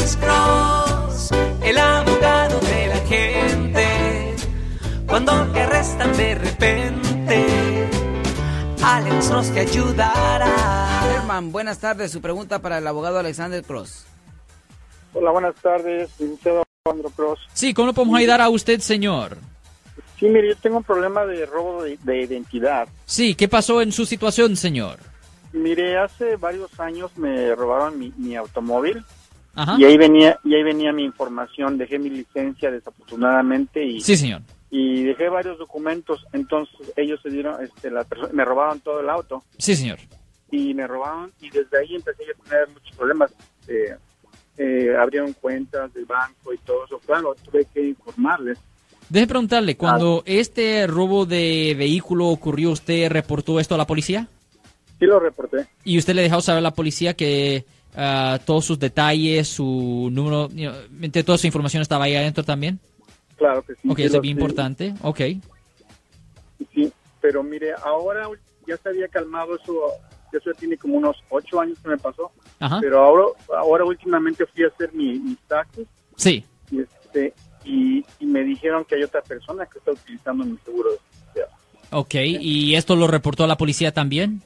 Alex Cross, el abogado de la gente. Cuando te arrestan de repente, Alex Cross te ayudará. Herman, buenas tardes. Su pregunta para el abogado Alexander Cross. Hola, buenas tardes, licenciado Alejandro Cross. Sí, ¿cómo lo podemos ayudar a usted, señor? Sí, mire, yo tengo un problema de robo de, de identidad. Sí, ¿qué pasó en su situación, señor? Mire, hace varios años me robaron mi, mi automóvil Ajá. y ahí venía y ahí venía mi información. Dejé mi licencia desafortunadamente y, Sí, señor. y dejé varios documentos. Entonces ellos se dieron, este, la me robaron todo el auto Sí, señor. y me robaron y desde ahí empecé a tener muchos problemas. Eh, eh, abrieron cuentas del banco y todo eso. Claro, tuve que informarles. Deje preguntarle, cuando este robo de vehículo ocurrió, ¿usted reportó esto a la policía? Sí lo reporté. ¿Y usted le dejó saber a la policía que ah, todos sus detalles, su número, you know, toda su información estaba ahí adentro también? Claro que sí. Ok, eso es bien importante. Ok. Sí, pero mire, ahora ya se había calmado eso, eso tiene como unos ocho años que me pasó, Ajá. pero ahora, ahora últimamente fui a hacer mi, mis taxes Sí. y, este, y, y me dijeron que hay otra persona que está utilizando mi seguro social. Ok. ¿Y esto lo reportó a la policía también?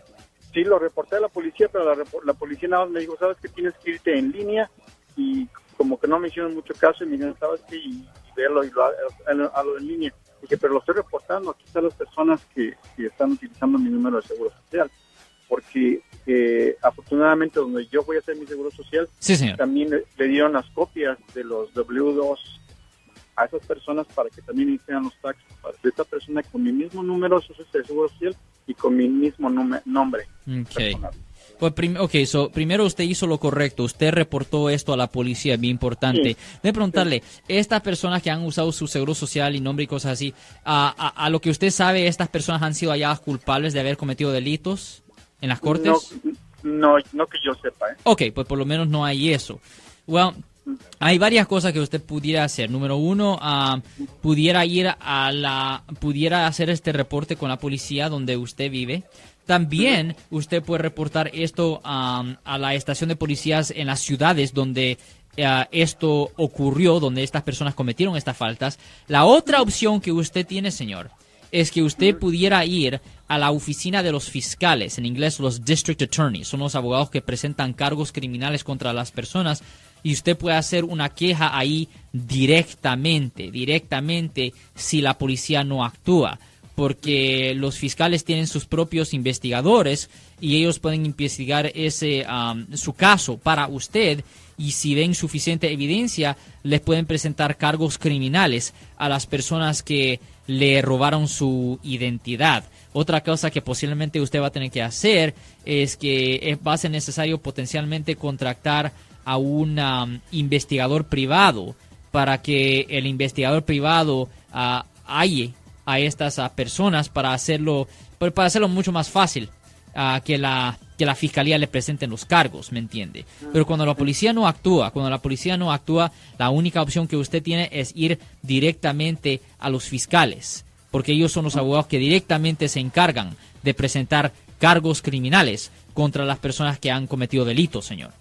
Sí, lo reporté a la policía, pero la, la policía nada más me dijo, sabes que tienes que irte en línea y como que no me hicieron mucho caso y me dijeron, sabes que y, y verlo y lo, a, lo en línea. Dije, pero lo estoy reportando, aquí están las personas que, que están utilizando mi número de seguro social. Porque eh, afortunadamente donde yo voy a hacer mi seguro social, Sí, señor. también le, le dieron las copias de los W2 a esas personas para que también hicieran los taxes para- esta persona con mi mismo número de seguro social y con mi mismo nombre. Ok. personal. Pues prim- ok, so, primero usted hizo lo correcto, usted reportó esto a la policía, bien importante. Sí. De preguntarle, estas personas que han usado su seguro social y nombre y cosas así, a, a- a lo que usted sabe, estas personas han sido halladas culpables de haber cometido delitos en las cortes? No, no, no que yo sepa. ¿eh? Ok, pues por lo menos no hay eso. Well, hay varias cosas que usted pudiera hacer. Número uno, ah, pudiera ir a la, pudiera hacer este reporte con la policía donde usted vive. También usted puede reportar esto a la estación de policías en las ciudades donde ah, esto ocurrió, donde estas personas cometieron estas faltas. La otra opción que usted tiene, señor, es que usted pudiera ir a la oficina de los fiscales, en inglés los district attorneys, son los abogados que presentan cargos criminales contra las personas y usted puede hacer una queja ahí directamente, directamente si la policía no actúa, porque los fiscales tienen sus propios investigadores y ellos pueden investigar ese am, su caso para usted y si ven suficiente evidencia les pueden presentar cargos criminales a las personas que le robaron su identidad. Otra cosa que posiblemente usted va a tener que hacer es que es- va a ser necesario potencialmente contratar a un investigador privado para que el investigador privado ah, halle a estas ah, personas para hacerlo pues, para hacerlo mucho más fácil que la que la fiscalía le presenten los cargos, ¿me entiende? Pero cuando la policía no actúa, cuando la policía no actúa, la única opción que usted tiene es ir directamente a los fiscales, porque ellos son los abogados que directamente se encargan de presentar cargos criminales contra las personas que han cometido delitos, señor.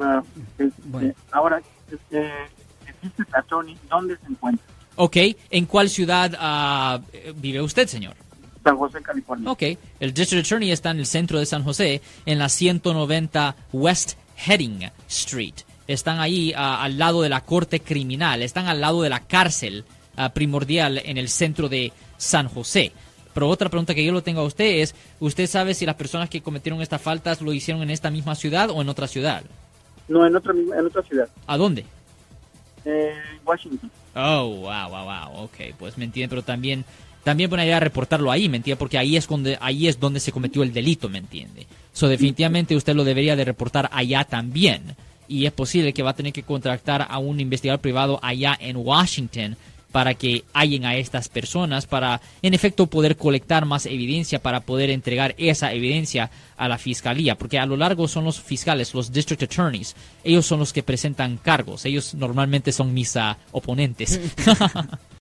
Ah, este, Bueno. Ahora, este, district attorney, ¿dónde se encuentra? Ok, ¿en cuál ciudad ah, vive usted, señor? San José, California. Ok, el District Attorney está en el centro de San José, en la 190 West Heading Street. Están ahí ah, al lado de la corte criminal, están al lado de la cárcel ah, primordial en el centro de San José. Pero otra pregunta que yo lo tengo a usted es, ¿usted sabe si las personas que cometieron estas faltas lo hicieron en esta misma ciudad o en otra ciudad? No, en otra, en otra ciudad. ¿A dónde? Eh, Washington. Oh, wow, wow, wow. Ok, pues me entiende, pero también también buena idea reportarlo ahí, ¿me entiende? Porque ahí es donde ahí es donde se cometió el delito, ¿me entiende? So definitivamente usted lo debería de reportar allá también. Y es posible que va a tener que contratar a un investigador privado allá en Washington para que hallen a estas personas, para en efecto poder colectar más evidencia, para poder entregar esa evidencia a la fiscalía, porque a lo largo son los fiscales, los district attorneys, ellos son los que presentan cargos, ellos normalmente son mis ah, oponentes.